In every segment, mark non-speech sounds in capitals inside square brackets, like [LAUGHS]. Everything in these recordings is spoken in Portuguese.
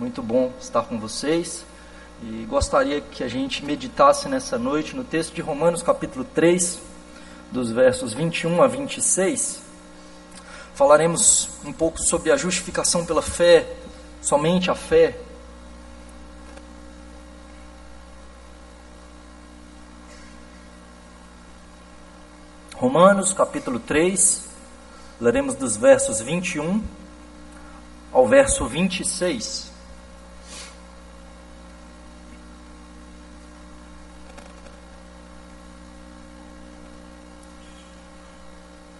muito bom estar com vocês. E gostaria que a gente meditasse nessa noite no texto de Romanos, capítulo 3, dos versos 21 a 26. Falaremos um pouco sobre a justificação pela fé, somente a fé. Romanos, capítulo 3, leremos dos versos 21 ao verso 26.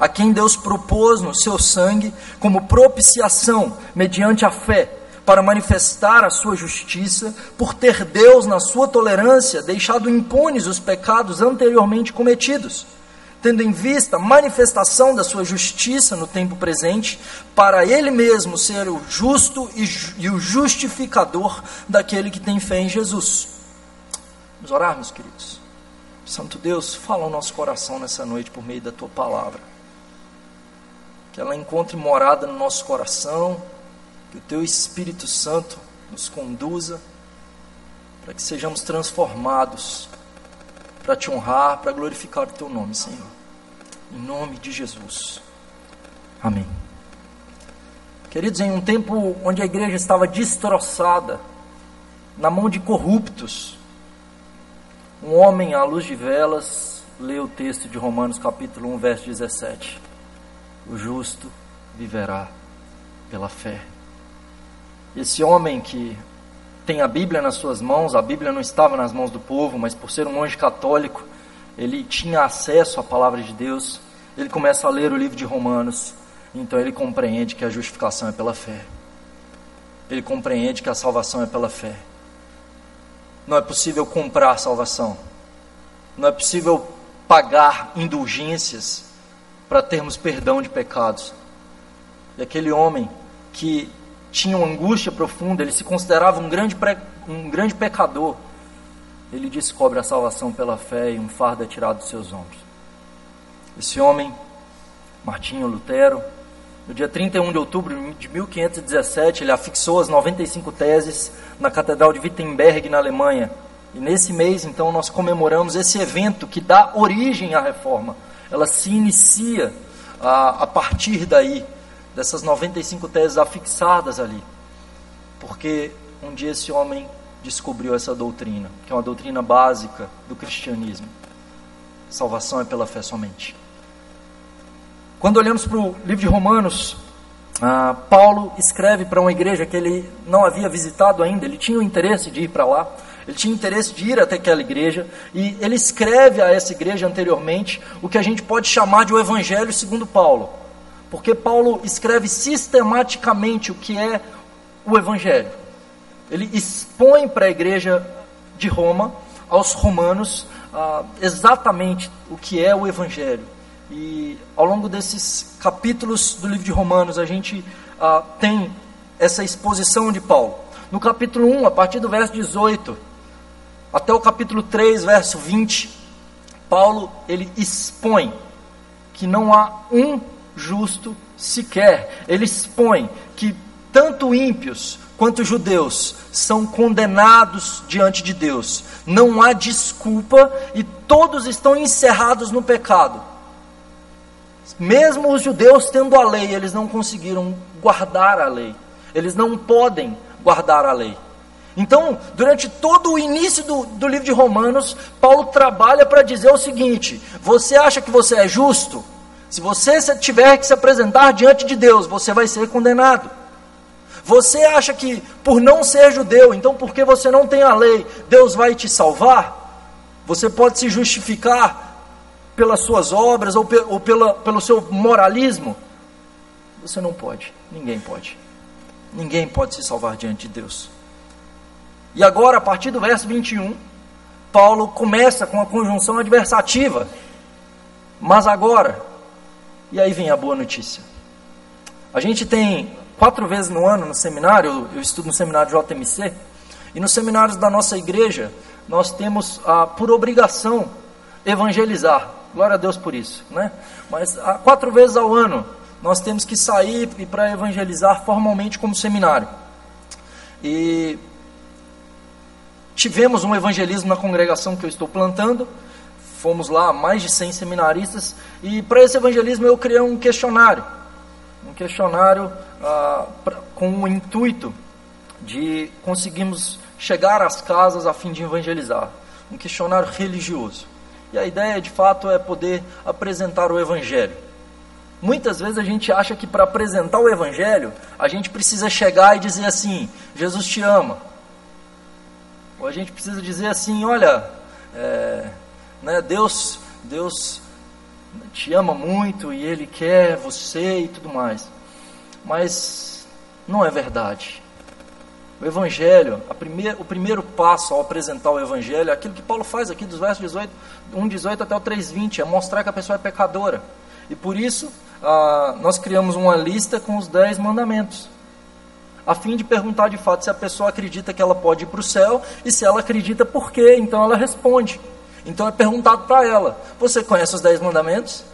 a quem Deus propôs no seu sangue como propiciação mediante a fé, para manifestar a sua justiça, por ter Deus, na sua tolerância, deixado impunes os pecados anteriormente cometidos, tendo em vista a manifestação da sua justiça no tempo presente, para Ele mesmo ser o justo e, e o justificador daquele que tem fé em Jesus. Vamos orar, meus queridos. Santo Deus, fala ao nosso coração nessa noite por meio da tua palavra que ela encontre morada no nosso coração, que o Teu Espírito Santo nos conduza, para que sejamos transformados, para te honrar, para glorificar o Teu nome, Senhor. Em nome de Jesus. Amém. Queridos, em um tempo onde a igreja estava destroçada, na mão de corruptos, um homem à luz de velas lê o texto de Romanos capítulo 1, verso 17 o justo viverá pela fé. Esse homem que tem a Bíblia nas suas mãos, a Bíblia não estava nas mãos do povo, mas por ser um monge católico, ele tinha acesso à palavra de Deus. Ele começa a ler o livro de Romanos, então ele compreende que a justificação é pela fé. Ele compreende que a salvação é pela fé. Não é possível comprar salvação. Não é possível pagar indulgências para termos perdão de pecados. E aquele homem que tinha uma angústia profunda, ele se considerava um grande, um grande pecador, ele descobre a salvação pela fé e um fardo é tirado dos seus ombros. Esse homem, Martinho Lutero, no dia 31 de outubro de 1517, ele afixou as 95 teses na Catedral de Wittenberg, na Alemanha. E nesse mês, então, nós comemoramos esse evento que dá origem à reforma ela se inicia a, a partir daí, dessas 95 teses afixadas ali. Porque um dia esse homem descobriu essa doutrina, que é uma doutrina básica do cristianismo. Salvação é pela fé somente. Quando olhamos para o livro de Romanos, ah, Paulo escreve para uma igreja que ele não havia visitado ainda, ele tinha o interesse de ir para lá. Ele tinha interesse de ir até aquela igreja e ele escreve a essa igreja anteriormente o que a gente pode chamar de o Evangelho segundo Paulo. Porque Paulo escreve sistematicamente o que é o Evangelho. Ele expõe para a igreja de Roma, aos romanos, ah, exatamente o que é o Evangelho. E ao longo desses capítulos do livro de Romanos, a gente ah, tem essa exposição de Paulo. No capítulo 1, a partir do verso 18, até o capítulo 3, verso 20, Paulo ele expõe que não há um justo sequer. Ele expõe que tanto ímpios quanto judeus são condenados diante de Deus. Não há desculpa e todos estão encerrados no pecado. Mesmo os judeus tendo a lei, eles não conseguiram guardar a lei. Eles não podem guardar a lei. Então, durante todo o início do, do livro de Romanos, Paulo trabalha para dizer o seguinte: você acha que você é justo? Se você tiver que se apresentar diante de Deus, você vai ser condenado. Você acha que por não ser judeu, então porque você não tem a lei, Deus vai te salvar? Você pode se justificar pelas suas obras ou, pe ou pela, pelo seu moralismo? Você não pode, ninguém pode. Ninguém pode se salvar diante de Deus. E agora, a partir do verso 21, Paulo começa com a conjunção adversativa. Mas agora, e aí vem a boa notícia. A gente tem quatro vezes no ano no seminário, eu estudo no seminário JMC, e nos seminários da nossa igreja, nós temos ah, por obrigação evangelizar. Glória a Deus por isso, né? Mas ah, quatro vezes ao ano nós temos que sair para evangelizar formalmente como seminário. E tivemos um evangelismo na congregação que eu estou plantando. Fomos lá, mais de 100 seminaristas. E para esse evangelismo eu criei um questionário. Um questionário ah, pra, com o intuito de conseguirmos chegar às casas a fim de evangelizar. Um questionário religioso. E a ideia, de fato, é poder apresentar o Evangelho. Muitas vezes a gente acha que para apresentar o Evangelho, a gente precisa chegar e dizer assim: Jesus te ama. Ou a gente precisa dizer assim: olha, é, né, Deus, Deus te ama muito e Ele quer você e tudo mais. Mas não é verdade. O Evangelho, primeir, o primeiro passo ao apresentar o Evangelho, é aquilo que Paulo faz aqui dos versos 18, 1, 18 até o 3,20, é mostrar que a pessoa é pecadora. E por isso, ah, nós criamos uma lista com os dez mandamentos, a fim de perguntar de fato se a pessoa acredita que ela pode ir para o céu e se ela acredita por quê, então ela responde. Então é perguntado para ela: Você conhece os dez mandamentos?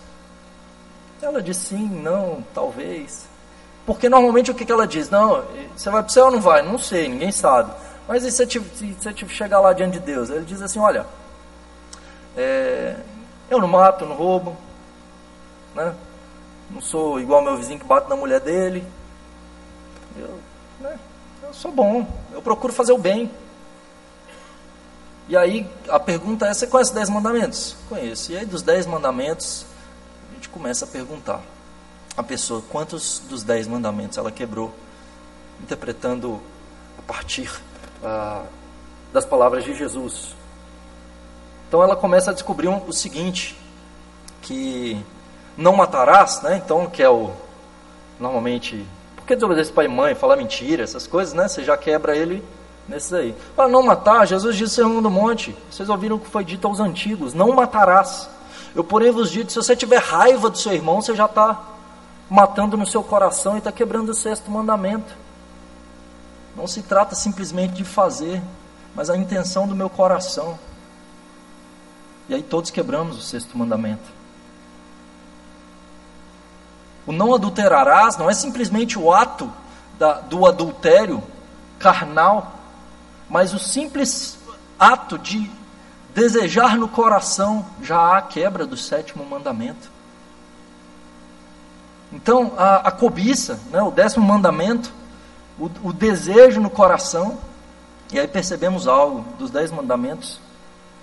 Ela diz sim, não, talvez. Porque normalmente o que, que ela diz? Não, você vai para o céu ou não vai? Não sei, ninguém sabe. Mas e se você, chegar lá diante de Deus? Ele diz assim: Olha, é, eu não mato, não roubo, né? não sou igual meu vizinho que bate na mulher dele. Eu, né, eu sou bom, eu procuro fazer o bem. E aí a pergunta é: você conhece os dez mandamentos? Conheço. E aí dos dez mandamentos, a gente começa a perguntar a pessoa quantos dos dez mandamentos ela quebrou, interpretando a partir ah, das palavras de Jesus. Então ela começa a descobrir um, o seguinte, que não matarás, né? Então, que é o normalmente, por que desobedecer pai e mãe, falar mentira, essas coisas, né? Você já quebra ele nesses aí. Para não matar, Jesus disse no do Monte. Vocês ouviram o que foi dito aos antigos: não matarás. Eu porém vos digo, se você tiver raiva do seu irmão, você já está matando no seu coração e está quebrando o sexto mandamento. Não se trata simplesmente de fazer, mas a intenção do meu coração. E aí todos quebramos o sexto mandamento. O não adulterarás não é simplesmente o ato da, do adultério carnal, mas o simples ato de desejar no coração já há a quebra do sétimo mandamento. Então, a, a cobiça, né, o décimo mandamento, o, o desejo no coração, e aí percebemos algo dos dez mandamentos.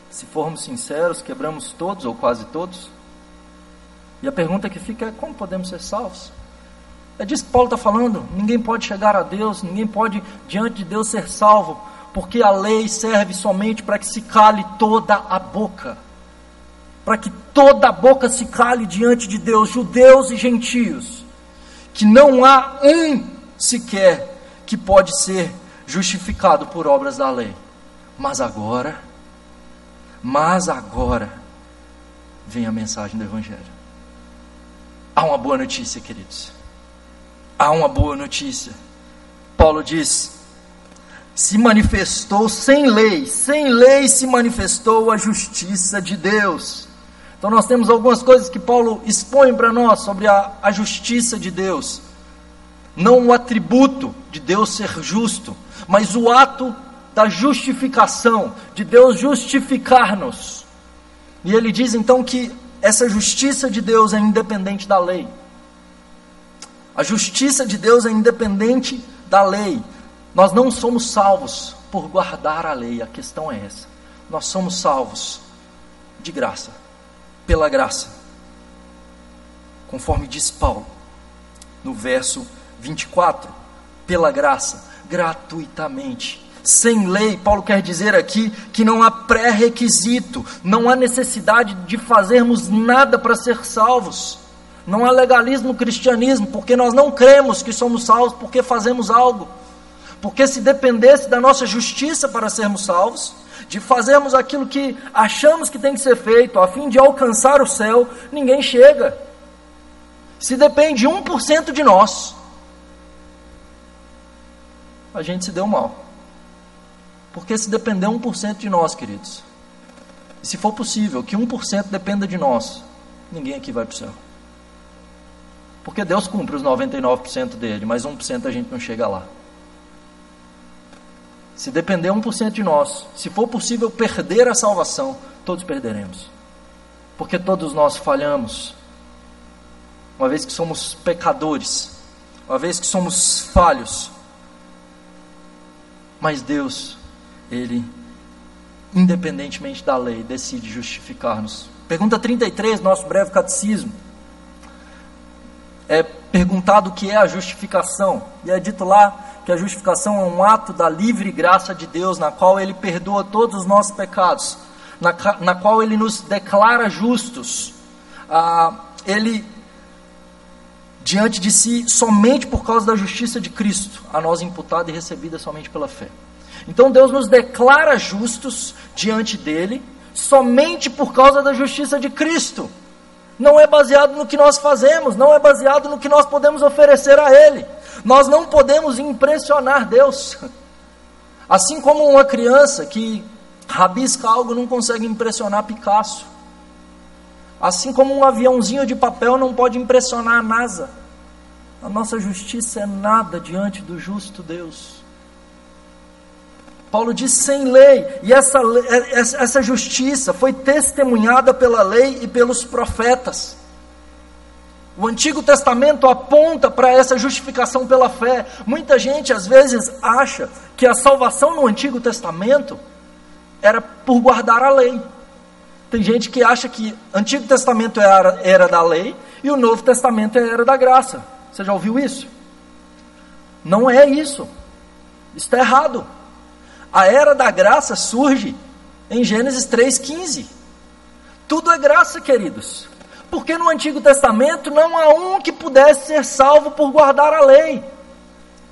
Se formos sinceros, quebramos todos ou quase todos. E a pergunta que fica é: como podemos ser salvos? É disso que Paulo está falando. Ninguém pode chegar a Deus, ninguém pode, diante de Deus, ser salvo, porque a lei serve somente para que se cale toda a boca. Para que toda a boca se cale diante de Deus, judeus e gentios. Que não há um sequer que pode ser justificado por obras da lei. Mas agora, mas agora, vem a mensagem do Evangelho. Há uma boa notícia, queridos. Há uma boa notícia. Paulo diz: se manifestou sem lei, sem lei se manifestou a justiça de Deus. Então nós temos algumas coisas que Paulo expõe para nós sobre a, a justiça de Deus. Não o atributo de Deus ser justo, mas o ato da justificação, de Deus justificar-nos. E ele diz então que essa justiça de Deus é independente da lei. A justiça de Deus é independente da lei. Nós não somos salvos por guardar a lei, a questão é essa. Nós somos salvos de graça, pela graça. Conforme diz Paulo no verso 24, pela graça, gratuitamente sem lei. Paulo quer dizer aqui que não há pré-requisito, não há necessidade de fazermos nada para ser salvos. Não há legalismo no cristianismo, porque nós não cremos que somos salvos porque fazemos algo. Porque se dependesse da nossa justiça para sermos salvos, de fazermos aquilo que achamos que tem que ser feito a fim de alcançar o céu, ninguém chega. Se depende 1% de nós, a gente se deu mal. Porque se depender 1% de nós, queridos, e se for possível que 1% dependa de nós, ninguém aqui vai para o céu. Porque Deus cumpre os 99% dele, mas 1% a gente não chega lá. Se depender 1% de nós, se for possível perder a salvação, todos perderemos. Porque todos nós falhamos. Uma vez que somos pecadores, uma vez que somos falhos. Mas Deus, Ele, independentemente da lei, decide justificar-nos. Pergunta 33, nosso breve catecismo. É perguntado o que é a justificação. E é dito lá que a justificação é um ato da livre graça de Deus, na qual Ele perdoa todos os nossos pecados, na, na qual Ele nos declara justos. Ah, ele, diante de si, somente por causa da justiça de Cristo, a nós imputada e recebida somente pela fé. Então Deus nos declara justos diante dele, somente por causa da justiça de Cristo. Não é baseado no que nós fazemos, não é baseado no que nós podemos oferecer a Ele. Nós não podemos impressionar Deus. [LAUGHS] Assim como uma criança que rabisca algo não consegue impressionar Picasso. Assim como um aviãozinho de papel não pode impressionar a NASA. A nossa justiça é nada diante do justo Deus. Paulo diz sem lei, e essa, essa justiça foi testemunhada pela lei e pelos profetas. O Antigo Testamento aponta para essa justificação pela fé. Muita gente às vezes acha que a salvação no Antigo Testamento era por guardar a lei. Tem gente que acha que o Antigo Testamento era, era da lei e o Novo Testamento era da graça. Você já ouviu isso? Não é isso. Está errado. A era da graça surge em Gênesis 3,15. Tudo é graça, queridos. Porque no Antigo Testamento não há um que pudesse ser salvo por guardar a lei.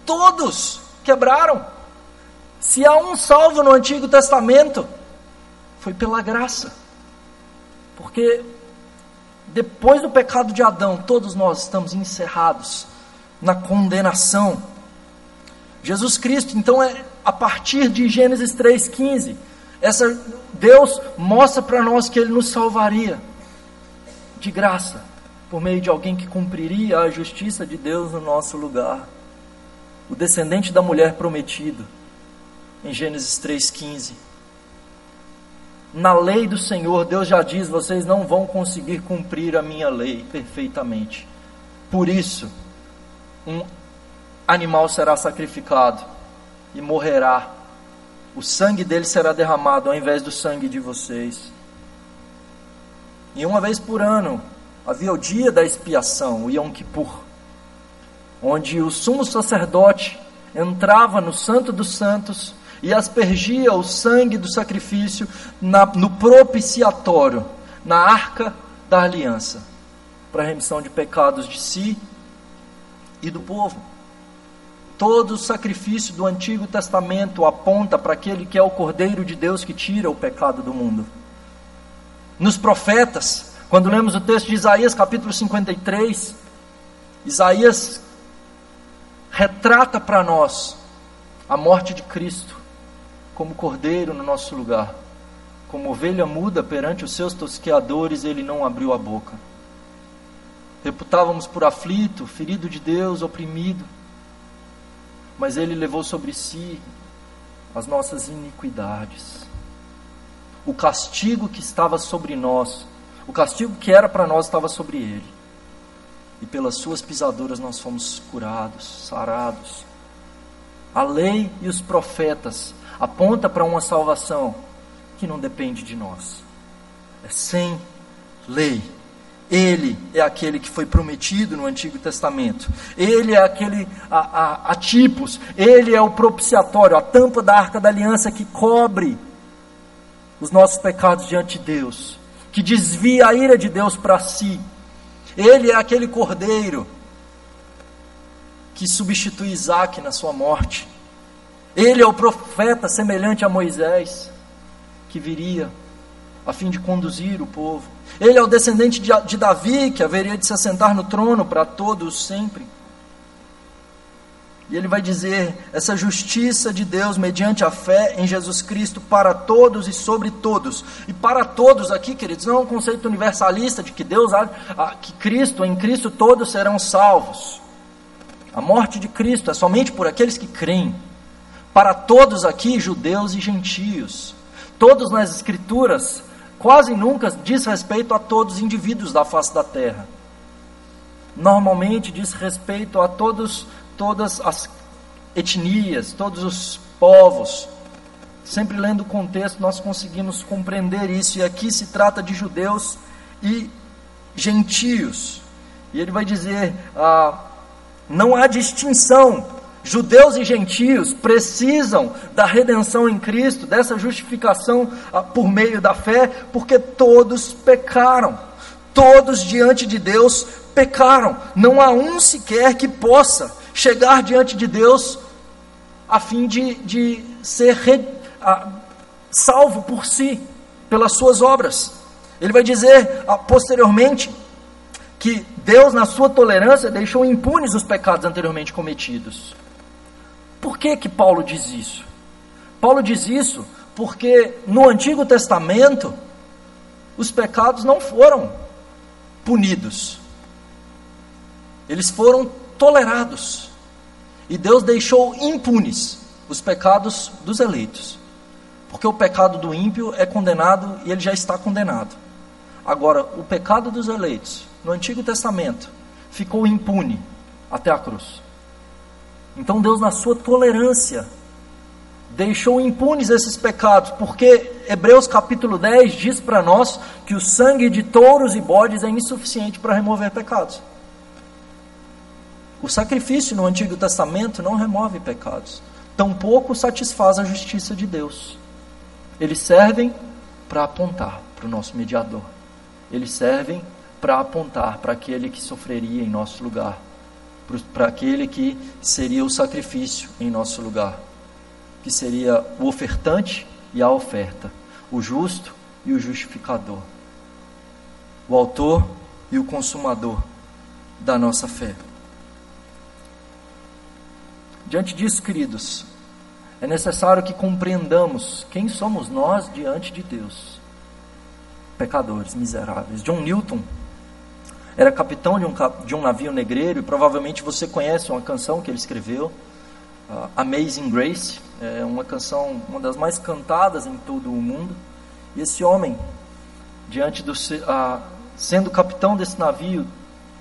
Todos quebraram. Se há um salvo no Antigo Testamento, foi pela graça. Porque depois do pecado de Adão, todos nós estamos encerrados na condenação. Jesus Cristo, então, é a partir de Gênesis 3,15. Essa, Deus mostra para nós que Ele nos salvaria de graça, por meio de alguém que cumpriria a justiça de Deus no nosso lugar. O descendente da mulher prometido, em Gênesis 3,15. Na lei do Senhor, Deus já diz: vocês não vão conseguir cumprir a minha lei perfeitamente. Por isso, um animal será sacrificado e morrerá. O sangue dele será derramado ao invés do sangue de vocês. E uma vez por ano havia o dia da expiação, o Yom Kippur, onde o sumo sacerdote entrava no Santo dos Santos e aspergia o sangue do sacrifício na, no propiciatório, na arca da aliança, para a remissão de pecados de si e do povo. Todo o sacrifício do Antigo Testamento aponta para aquele que é o Cordeiro de Deus que tira o pecado do mundo. Nos profetas, quando lemos o texto de Isaías, capítulo 53, Isaías retrata para nós a morte de Cristo como cordeiro no nosso lugar. Como ovelha muda perante os seus tosqueadores, ele não abriu a boca. Reputávamos por aflito, ferido de Deus, oprimido mas ele levou sobre si as nossas iniquidades. O castigo que estava sobre nós, o castigo que era para nós estava sobre ele. E pelas suas pisaduras nós fomos curados, sarados. A lei e os profetas aponta para uma salvação que não depende de nós. É sem lei ele é aquele que foi prometido no Antigo Testamento. Ele é aquele a, a, a, tipos. Ele é o propiciatório, a tampa da arca da aliança que cobre os nossos pecados diante de Deus, que desvia a ira de Deus para si. Ele é aquele cordeiro que substitui Isaac na sua morte. Ele é o profeta semelhante a Moisés, que viria a fim de conduzir o povo. Ele é o descendente de Davi, que haveria de se assentar no trono para todos sempre. E ele vai dizer: essa justiça de Deus mediante a fé em Jesus Cristo para todos e sobre todos. E para todos aqui, queridos, não é um conceito universalista de que Deus, que Cristo, em Cristo todos serão salvos. A morte de Cristo é somente por aqueles que creem. Para todos aqui, judeus e gentios. Todos nas Escrituras, quase nunca diz respeito a todos os indivíduos da face da terra. Normalmente diz respeito a todos todas as etnias, todos os povos. Sempre lendo o contexto, nós conseguimos compreender isso. E aqui se trata de judeus e gentios. E ele vai dizer: ah, não há distinção. Judeus e gentios precisam da redenção em Cristo, dessa justificação ah, por meio da fé, porque todos pecaram. Todos diante de Deus pecaram. Não há um sequer que possa chegar diante de Deus a fim de, de ser re, a, salvo por si, pelas suas obras. Ele vai dizer a, posteriormente que Deus, na sua tolerância, deixou impunes os pecados anteriormente cometidos. Por que que Paulo diz isso? Paulo diz isso porque no Antigo Testamento os pecados não foram punidos. Eles foram tolerados. E Deus deixou impunes os pecados dos eleitos. Porque o pecado do ímpio é condenado e ele já está condenado. Agora, o pecado dos eleitos, no Antigo Testamento, ficou impune até a cruz. Então Deus, na sua tolerância, deixou impunes esses pecados, porque Hebreus capítulo 10 diz para nós que o sangue de touros e bodes é insuficiente para remover pecados. O sacrifício no Antigo Testamento não remove pecados, tampouco satisfaz a justiça de Deus. Eles servem para apontar para o nosso mediador. Eles servem para apontar para aquele que sofreria em nosso lugar, para aquele que seria o sacrifício em nosso lugar, que seria o ofertante e a oferta, o justo e o justificador, o autor e o consumador da nossa fé. Diante disso, queridos, é necessário que compreendamos quem somos nós diante de Deus. Pecadores, miseráveis. John Newton era capitão de um, de um navio negreiro e provavelmente você conhece uma canção que ele escreveu, uh, Amazing Grace. É uma canção, uma das mais cantadas em todo o mundo. E esse homem, diante do uh, sendo capitão desse navio,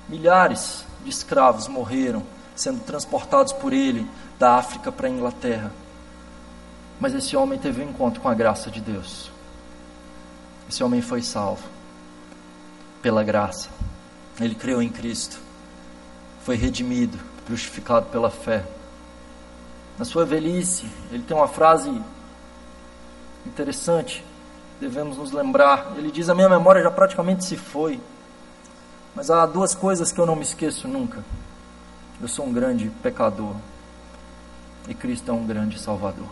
milhares de escravos morreram sendo transportados por ele da África para a Inglaterra. Mas esse homem teve um encontro com a graça de Deus. Esse homem foi salvo pela graça. Ele creu em Cristo. Foi redimido, justificado pela fé. Na sua velhice, ele tem uma frase interessante, devemos nos lembrar. Ele diz: A minha memória já praticamente se foi, mas há duas coisas que eu não me esqueço nunca. Eu sou um grande pecador e Cristo é um grande Salvador.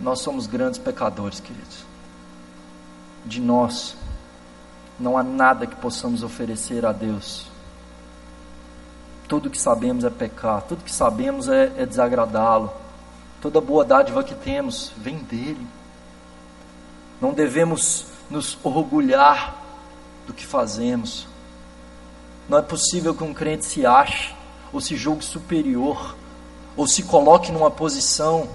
Nós somos grandes pecadores, queridos. De nós, não há nada que possamos oferecer a Deus. Tudo que sabemos é pecar, tudo que sabemos é, é desagradá-lo. Toda boa dádiva que temos vem dele. Não devemos nos orgulhar do que fazemos. Não é possível que um crente se ache ou se julgue superior, ou se coloque numa posição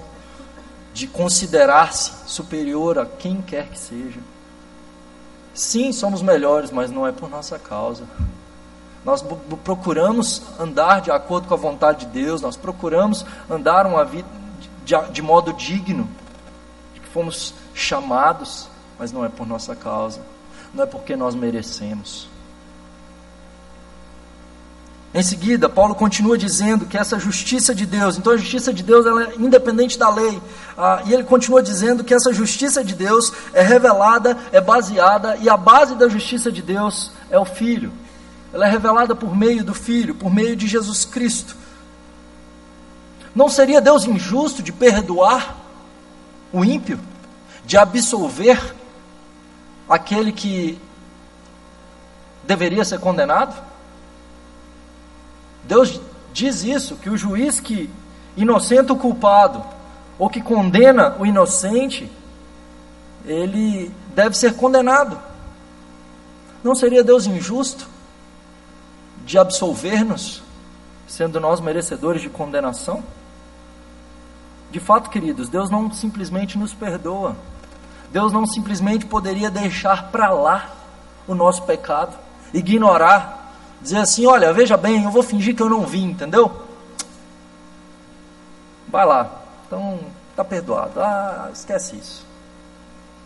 de considerar-se superior a quem quer que seja. Sim, somos melhores, mas não é por nossa causa. Nós procuramos andar de acordo com a vontade de Deus, nós procuramos andar uma vida de, de modo digno, de que fomos chamados, mas não é por nossa causa, não é porque nós merecemos. Em seguida, Paulo continua dizendo que essa justiça de Deus, então a justiça de Deus ela é independente da lei, ah, e ele continua dizendo que essa justiça de Deus é revelada, é baseada, e a base da justiça de Deus é o Filho. Ela é revelada por meio do Filho, por meio de Jesus Cristo. Não seria Deus injusto de perdoar o ímpio, de absolver aquele que deveria ser condenado? Deus diz isso, que o juiz que inocenta o culpado, ou que condena o inocente, ele deve ser condenado. Não seria Deus injusto de absolver-nos, sendo nós merecedores de condenação? De fato, queridos, Deus não simplesmente nos perdoa. Deus não simplesmente poderia deixar para lá o nosso pecado, ignorar, dizer assim: olha, veja bem, eu vou fingir que eu não vi, entendeu? Vai lá, então está perdoado. Ah, esquece isso.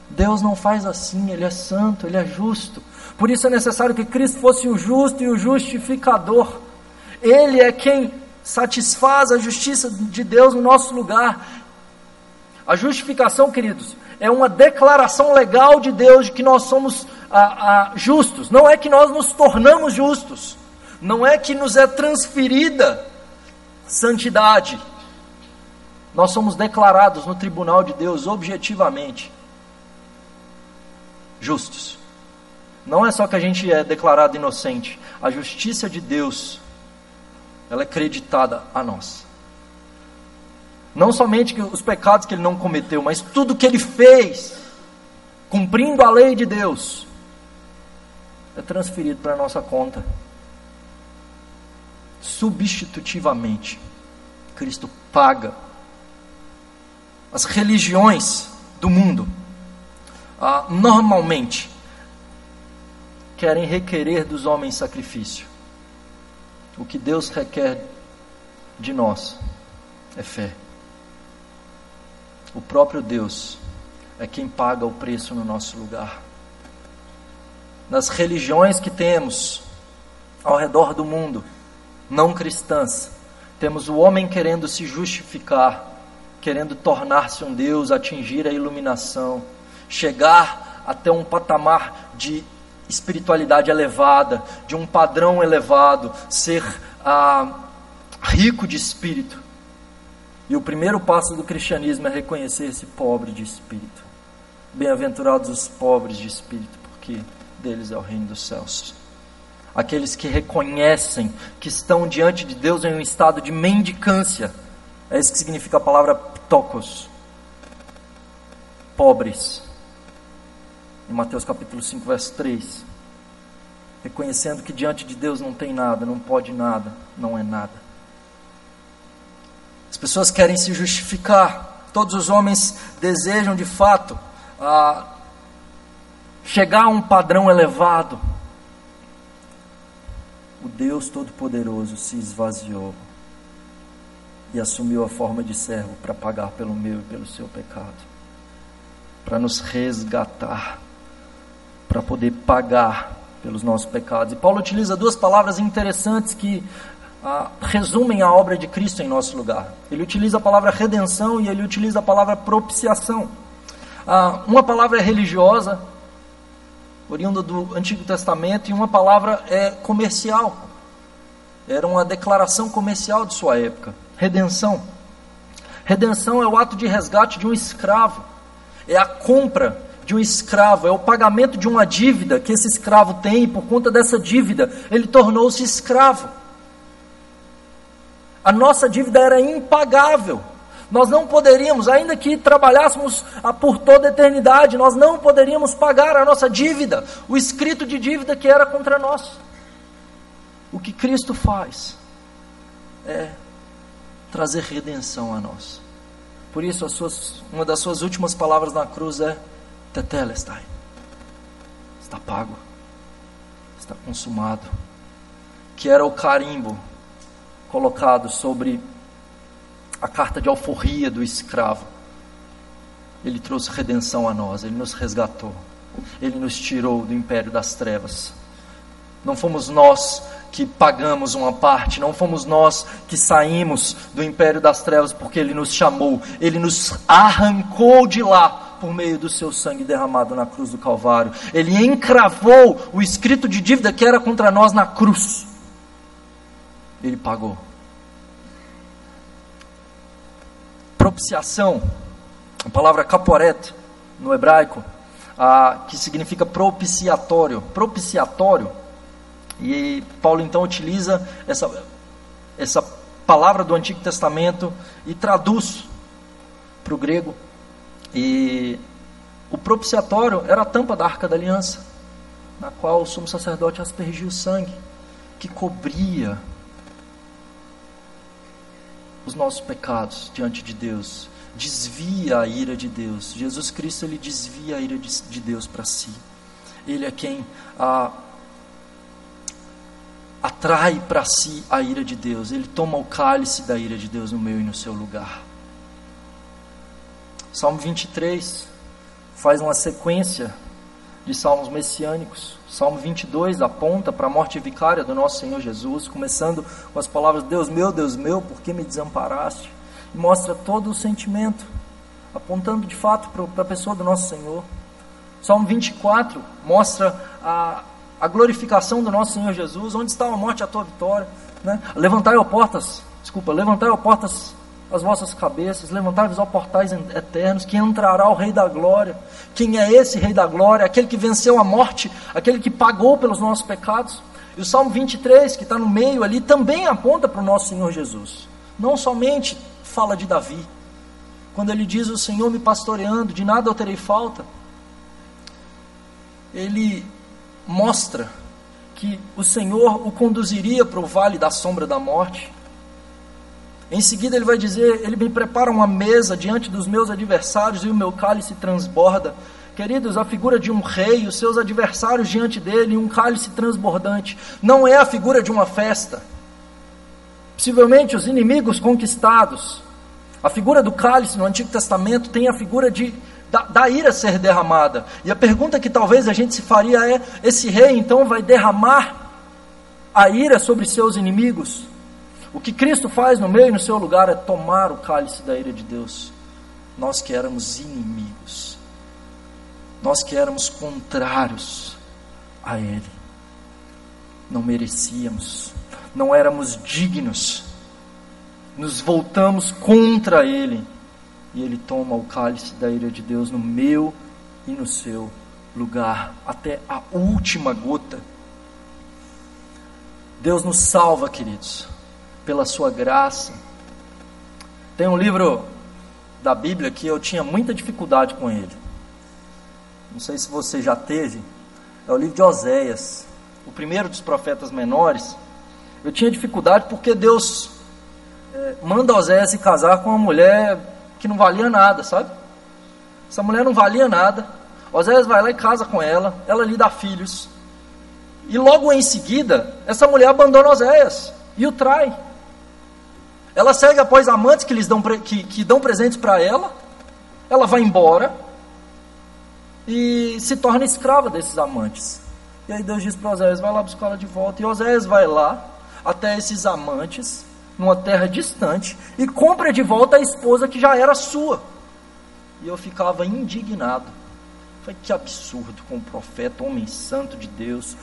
Deus não faz assim, Ele é santo, Ele é justo. Por isso é necessário que Cristo fosse o justo e o justificador. Ele é quem satisfaz a justiça de Deus no nosso lugar. A justificação, queridos, é uma declaração legal de Deus de que nós somos ah, justos. Não é que nós nos tornamos justos. Não é que nos é transferida santidade. Nós somos declarados no tribunal de Deus objetivamente justos. Não é só que a gente é declarado inocente, a justiça de Deus ela é creditada a nós. Não somente os pecados que ele não cometeu, mas tudo que ele fez, cumprindo a lei de Deus, é transferido para a nossa conta. Substitutivamente, Cristo paga as religiões do mundo, ah, normalmente, querem requerer dos homens sacrifício. O que Deus requer de nós é fé. O próprio Deus é quem paga o preço no nosso lugar. Nas religiões que temos ao redor do mundo, não cristãs, temos o homem querendo se justificar querendo tornar-se um Deus, atingir a iluminação, chegar até um patamar de espiritualidade elevada, de um padrão elevado, ser ah, rico de espírito. E o primeiro passo do cristianismo é reconhecer-se pobre de espírito. Bem-aventurados os pobres de espírito, porque deles é o reino dos céus. Aqueles que reconhecem que estão diante de Deus em um estado de mendicância. É isso que significa a palavra tocos, pobres. Em Mateus capítulo 5, verso 3. Reconhecendo que diante de Deus não tem nada, não pode nada, não é nada. As pessoas querem se justificar. Todos os homens desejam de fato ah, chegar a um padrão elevado. O Deus Todo-Poderoso se esvaziou e assumiu a forma de servo para pagar pelo meu e pelo seu pecado, para nos resgatar, para poder pagar pelos nossos pecados. E Paulo utiliza duas palavras interessantes que ah, resumem a obra de Cristo em nosso lugar. Ele utiliza a palavra redenção e ele utiliza a palavra propiciação. Ah, uma palavra é religiosa, oriunda do Antigo Testamento, e uma palavra é comercial. Era uma declaração comercial de sua época. Redenção. Redenção é o ato de resgate de um escravo. É a compra de um escravo, é o pagamento de uma dívida que esse escravo tem, e por conta dessa dívida, ele tornou-se escravo. A nossa dívida era impagável. Nós não poderíamos, ainda que trabalhássemos por toda a eternidade, nós não poderíamos pagar a nossa dívida, o escrito de dívida que era contra nós. O que Cristo faz é trazer redenção a nós. Por isso, suas, uma das suas últimas palavras na cruz é Tetelestai. Está pago. Está consumado. Que era o carimbo colocado sobre a carta de alforria do escravo. Ele trouxe redenção a nós, ele nos resgatou. Ele nos tirou do império das trevas. Não fomos nós que pagamos uma parte, não fomos nós que saímos do império das trevas porque Ele nos chamou, Ele nos arrancou de lá por meio do seu sangue derramado na cruz do Calvário. Ele encravou o escrito de dívida que era contra nós na cruz. Ele pagou. Propiciação, a palavra caporet no hebraico, ah, que significa propiciatório. Propiciatório. E Paulo então utiliza essa, essa palavra do Antigo Testamento e traduz para o grego. E o propiciatório era a tampa da arca da aliança, na qual o sumo sacerdote aspergia o sangue, que cobria os nossos pecados diante de Deus, desvia a ira de Deus. Jesus Cristo ele desvia a ira de, de Deus para si. Ele é quem a, atrai para si a ira de Deus. Ele toma o cálice da ira de Deus no meu e no seu lugar. Salmo 23 faz uma sequência de salmos messiânicos. Salmo 22 aponta para a morte vicária do nosso Senhor Jesus, começando com as palavras: Deus meu, Deus meu, por que me desamparaste? E mostra todo o sentimento, apontando de fato para a pessoa do nosso Senhor. Salmo 24 mostra a, a glorificação do nosso Senhor Jesus, onde está a morte a tua vitória. Né? Levantai, ó portas, desculpa, levantai, ó portas as vossas cabeças, levantai-vos ó portais eternos, que entrará o Rei da Glória. Quem é esse Rei da Glória? Aquele que venceu a morte, aquele que pagou pelos nossos pecados. E o Salmo 23, que está no meio ali, também aponta para o nosso Senhor Jesus. Não somente fala de Davi. Quando ele diz: O Senhor me pastoreando, de nada eu terei falta. Ele mostra que o Senhor o conduziria para o vale da sombra da morte em seguida ele vai dizer: Ele me prepara uma mesa diante dos meus adversários e o meu cálice transborda. Queridos, a figura de um rei, os seus adversários diante dele, um cálice transbordante, não é a figura de uma festa. Possivelmente os inimigos conquistados. A figura do cálice no Antigo Testamento tem a figura de da, da, ira ser derramada. E a pergunta que talvez a gente se faria é: esse rei então vai derramar a ira sobre seus inimigos? O que Cristo faz no meio e no seu lugar é tomar o cálice da ira de Deus. Nós que éramos inimigos, nós que éramos contrários a Ele, não merecíamos, não éramos dignos, nos voltamos contra Ele. E Ele toma o cálice da ira de Deus no meu e no seu lugar, até a última gota. Deus nos salva, queridos pela sua graça. Tem um livro da Bíblia que eu tinha muita dificuldade com ele. Não sei se você já teve. É o livro de Oséias, o primeiro dos profetas menores. Eu tinha dificuldade porque Deus é, manda Oséias se casar com uma mulher que não valia nada, sabe? Essa mulher não valia nada. Oséias vai lá e casa com ela, ela lhe dá filhos. E logo em seguida, essa mulher abandona Oséias e o trai. Ela segue após amantes que, lhes dão, que, que dão presentes para ela. Ela vai embora e se torna escrava desses amantes. E aí Deus diz para Oséias: vai lá buscar ela de volta. E Oséias vai lá até esses amantes, numa terra distante, e compra de volta a esposa que já era sua. E eu ficava indignado. Falei, que absurdo com o profeta, homem santo de Deus,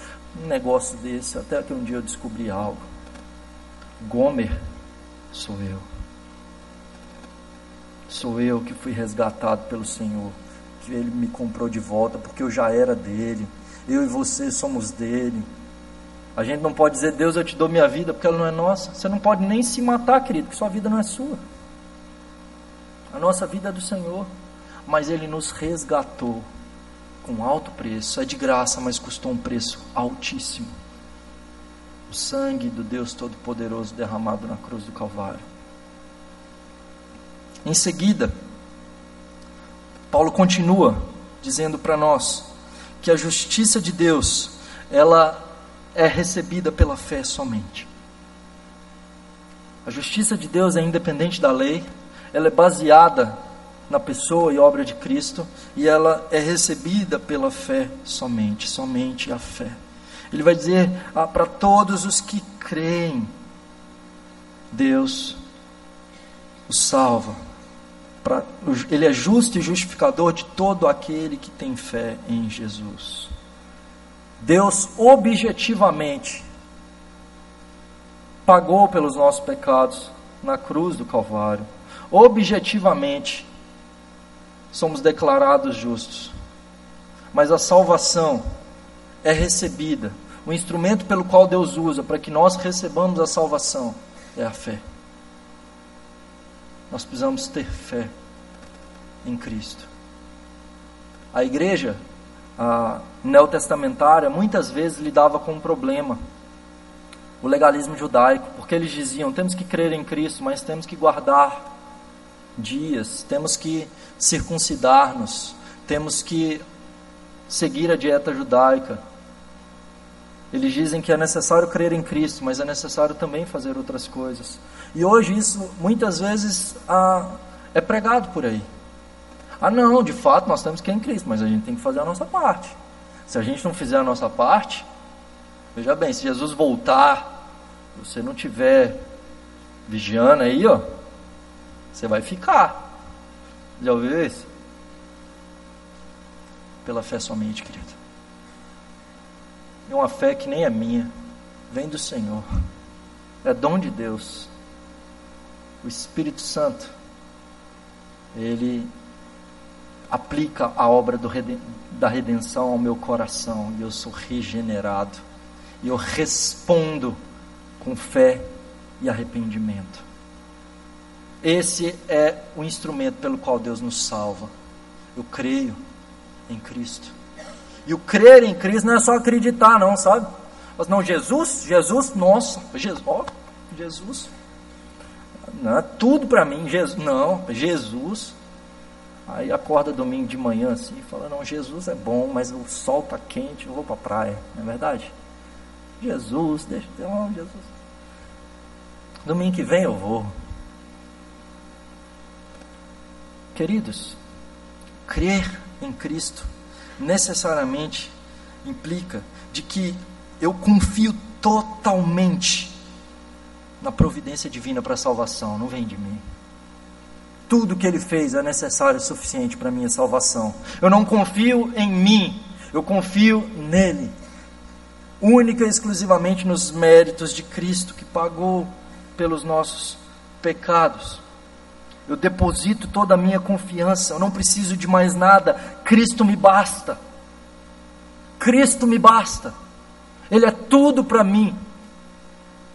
um negócio desse. Até que um dia eu descobri algo. Gomer sou eu. Sou eu que fui resgatado pelo Senhor, que Ele me comprou de volta, porque eu já era dele. Eu e você somos dele. A gente não pode dizer, Deus, eu te dou minha vida, porque ela não é nossa. Você não pode nem se matar, querido, porque sua vida não é sua. A nossa vida é do Senhor. Mas Ele nos resgatou com alto preço. É de graça, mas custou um preço altíssimo o sangue do Deus Todo-Poderoso derramado na cruz do Calvário. Em seguida, Paulo continua dizendo para nós que a justiça de Deus, ela é recebida pela fé somente. A justiça de Deus é independente da lei, ela é baseada na pessoa e obra de Cristo e ela é recebida pela fé somente, somente a fé. Ele vai dizer ah, para todos os que creem, Deus o salva. Pra, ele é justo e justificador de todo aquele que tem fé em Jesus. Deus objetivamente pagou pelos nossos pecados na cruz do Calvário. objetivamente, somos declarados justos. Mas a salvação é recebida. O instrumento pelo qual Deus usa para que nós recebamos a salvação é a fé. Nós precisamos ter fé em Cristo. A igreja a neotestamentária muitas vezes lidava com um problema, o legalismo judaico, porque eles diziam: temos que crer em Cristo, mas temos que guardar dias, temos que circuncidar-nos, temos que seguir a dieta judaica. Eles dizem que é necessário crer em Cristo, mas é necessário também fazer outras coisas. E hoje isso muitas vezes ah, é pregado por aí. Ah, não, de fato nós temos que ir em Cristo, mas a gente tem que fazer a nossa parte. Se a gente não fizer a nossa parte, veja bem, se Jesus voltar, você não tiver vigiando aí, ó, você vai ficar. Já ouviu isso? Pela fé somente, querido. E uma fé que nem é minha, vem do Senhor. É dom de Deus. O Espírito Santo, ele aplica a obra reden da redenção ao meu coração e eu sou regenerado. E eu respondo com fé e arrependimento. Esse é o instrumento pelo qual Deus nos salva. Eu creio em Cristo. E o crer em Cristo não é só acreditar, não, sabe? Mas não, Jesus, Jesus, nossa, Jesus, ó, Jesus. Não é tudo para mim, Jesus, não, Jesus Aí acorda domingo de manhã assim e fala: Não, Jesus é bom, mas o sol está quente, eu vou para a praia. Não é verdade? Jesus, deixa eu oh, Jesus. Domingo que vem eu vou. Queridos, crer em Cristo necessariamente implica de que eu confio totalmente na providência divina para a salvação, não vem de mim tudo que ele fez é necessário e suficiente para a minha salvação. Eu não confio em mim, eu confio nele. Única e exclusivamente nos méritos de Cristo que pagou pelos nossos pecados. Eu deposito toda a minha confiança, eu não preciso de mais nada, Cristo me basta. Cristo me basta. Ele é tudo para mim.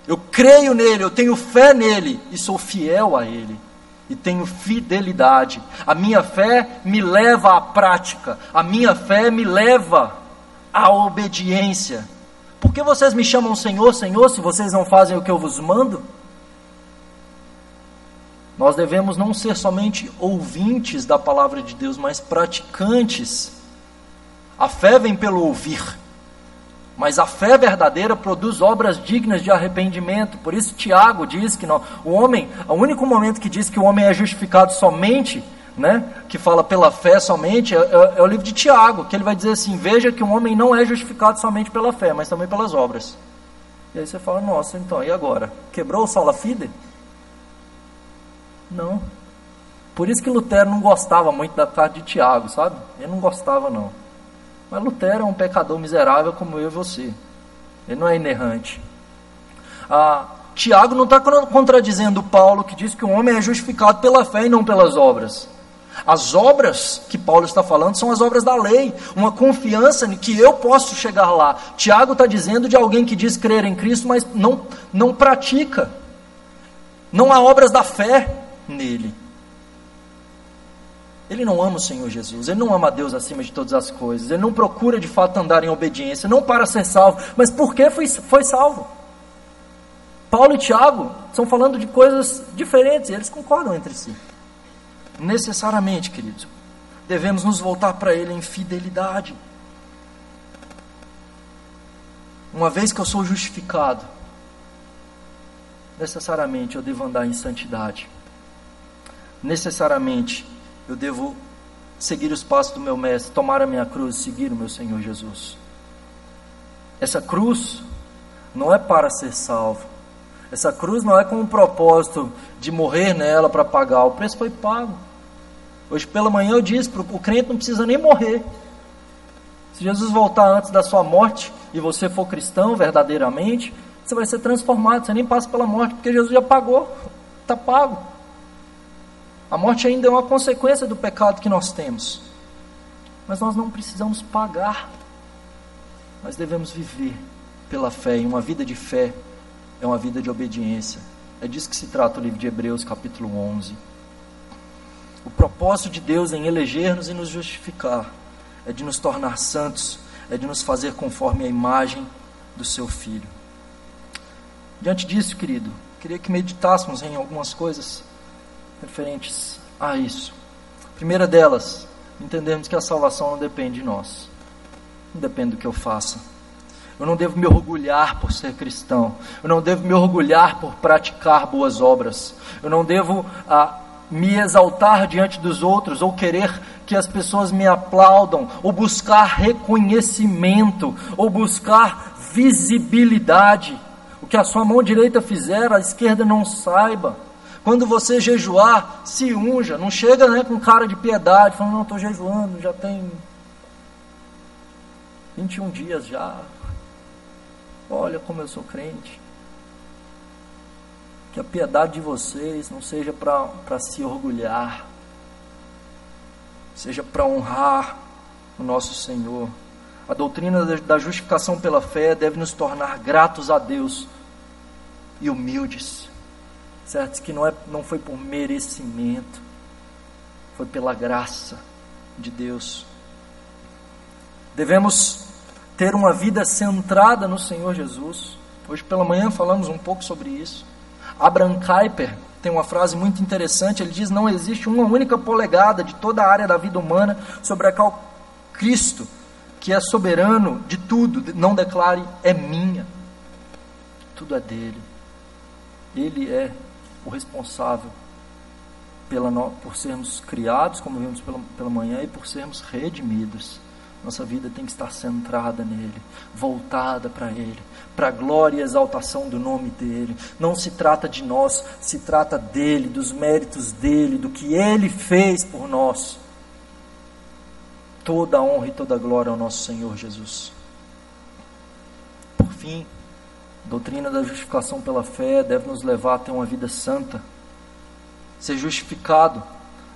Eu creio nele, eu tenho fé nele e sou fiel a ele e tenho fidelidade. A minha fé me leva à prática, a minha fé me leva à obediência. Por que vocês me chamam Senhor, Senhor, se vocês não fazem o que eu vos mando? Nós devemos não ser somente ouvintes da palavra de Deus, mas praticantes. A fé vem pelo ouvir. Mas a fé verdadeira produz obras dignas de arrependimento. Por isso Tiago diz que não, o homem, o único momento que diz que o homem é justificado somente, né, que fala pela fé somente, é, é, é o livro de Tiago, que ele vai dizer assim: veja que o homem não é justificado somente pela fé, mas também pelas obras. E aí você fala, nossa, então, e agora? Quebrou o sola fide? Não. Por isso que Lutero não gostava muito da carta de Tiago, sabe? Ele não gostava, não. Mas Lutero é um pecador miserável como eu e você. Ele não é inerrante. Ah, Tiago não está contradizendo Paulo que diz que o homem é justificado pela fé e não pelas obras. As obras que Paulo está falando são as obras da lei, uma confiança em que eu posso chegar lá. Tiago está dizendo de alguém que diz crer em Cristo, mas não, não pratica. Não há obras da fé nele. Ele não ama o Senhor Jesus, ele não ama a Deus acima de todas as coisas, ele não procura de fato andar em obediência, não para ser salvo, mas por que foi, foi salvo? Paulo e Tiago estão falando de coisas diferentes, e eles concordam entre si. Necessariamente, queridos, devemos nos voltar para Ele em fidelidade. Uma vez que eu sou justificado, necessariamente eu devo andar em santidade. Necessariamente eu devo seguir os passos do meu mestre, tomar a minha cruz, seguir o meu Senhor Jesus. Essa cruz não é para ser salvo. Essa cruz não é com o propósito de morrer nela para pagar. O preço foi pago. Hoje pela manhã eu disse, o crente não precisa nem morrer. Se Jesus voltar antes da sua morte e você for cristão verdadeiramente, você vai ser transformado. Você nem passa pela morte porque Jesus já pagou. Está pago. A morte ainda é uma consequência do pecado que nós temos. Mas nós não precisamos pagar. Nós devemos viver pela fé. E uma vida de fé é uma vida de obediência. É disso que se trata o livro de Hebreus, capítulo 11. O propósito de Deus em eleger-nos e nos justificar é de nos tornar santos, é de nos fazer conforme a imagem do seu filho. Diante disso, querido, queria que meditássemos em algumas coisas referentes a isso. A primeira delas, entendermos que a salvação não depende de nós, não depende do que eu faça. Eu não devo me orgulhar por ser cristão, eu não devo me orgulhar por praticar boas obras, eu não devo ah, me exaltar diante dos outros ou querer que as pessoas me aplaudam, ou buscar reconhecimento, ou buscar visibilidade. O que a sua mão direita fizer, a esquerda não saiba. Quando você jejuar, se unja. Não chega né, com cara de piedade, falando, não, estou jejuando, já tem 21 dias já. Olha como eu sou crente. Que a piedade de vocês não seja para se orgulhar, seja para honrar o nosso Senhor. A doutrina da justificação pela fé deve nos tornar gratos a Deus e humildes certo? Que não, é, não foi por merecimento, foi pela graça de Deus. Devemos ter uma vida centrada no Senhor Jesus. Hoje pela manhã falamos um pouco sobre isso. Abraham Kuyper tem uma frase muito interessante. Ele diz: Não existe uma única polegada de toda a área da vida humana sobre a qual Cristo, que é soberano de tudo, não declare é minha. Tudo é dele. Ele é o responsável pela, por sermos criados, como vimos pela, pela manhã, e por sermos redimidos. Nossa vida tem que estar centrada nele, voltada para ele, para a glória e exaltação do nome dele. Não se trata de nós, se trata dele, dos méritos dele, do que ele fez por nós. Toda a honra e toda a glória ao nosso Senhor Jesus. Por fim, a doutrina da justificação pela fé deve nos levar a ter uma vida santa. Ser justificado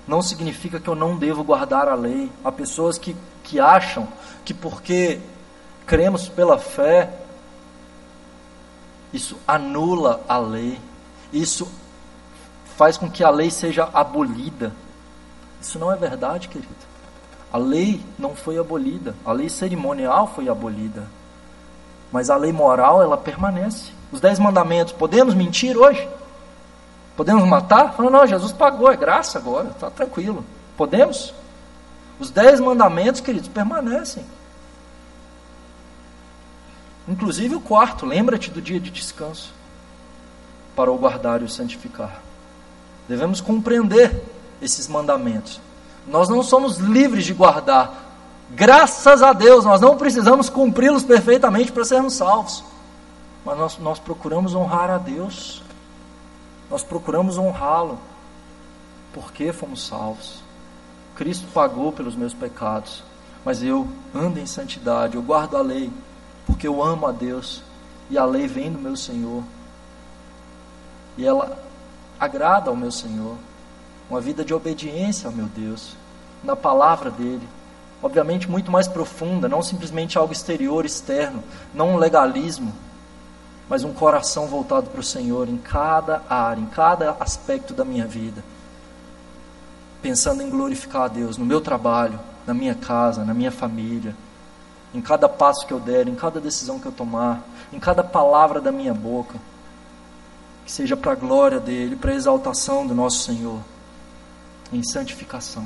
não significa que eu não devo guardar a lei. Há pessoas que, que acham que porque cremos pela fé, isso anula a lei, isso faz com que a lei seja abolida. Isso não é verdade, querido. A lei não foi abolida, a lei cerimonial foi abolida. Mas a lei moral, ela permanece. Os dez mandamentos, podemos mentir hoje? Podemos matar? Não, não, Jesus pagou, é graça agora, está tranquilo. Podemos? Os dez mandamentos, queridos, permanecem. Inclusive o quarto, lembra-te do dia de descanso, para o guardar e o santificar. Devemos compreender esses mandamentos. Nós não somos livres de guardar Graças a Deus, nós não precisamos cumpri-los perfeitamente para sermos salvos. Mas nós, nós procuramos honrar a Deus. Nós procuramos honrá-lo. Porque fomos salvos. Cristo pagou pelos meus pecados. Mas eu ando em santidade, eu guardo a lei. Porque eu amo a Deus. E a lei vem do meu Senhor. E ela agrada ao meu Senhor. Uma vida de obediência ao meu Deus. Na palavra dEle obviamente muito mais profunda, não simplesmente algo exterior, externo, não um legalismo, mas um coração voltado para o Senhor em cada área, em cada aspecto da minha vida. Pensando em glorificar a Deus no meu trabalho, na minha casa, na minha família, em cada passo que eu der, em cada decisão que eu tomar, em cada palavra da minha boca, que seja para a glória dEle, para a exaltação do nosso Senhor, em santificação.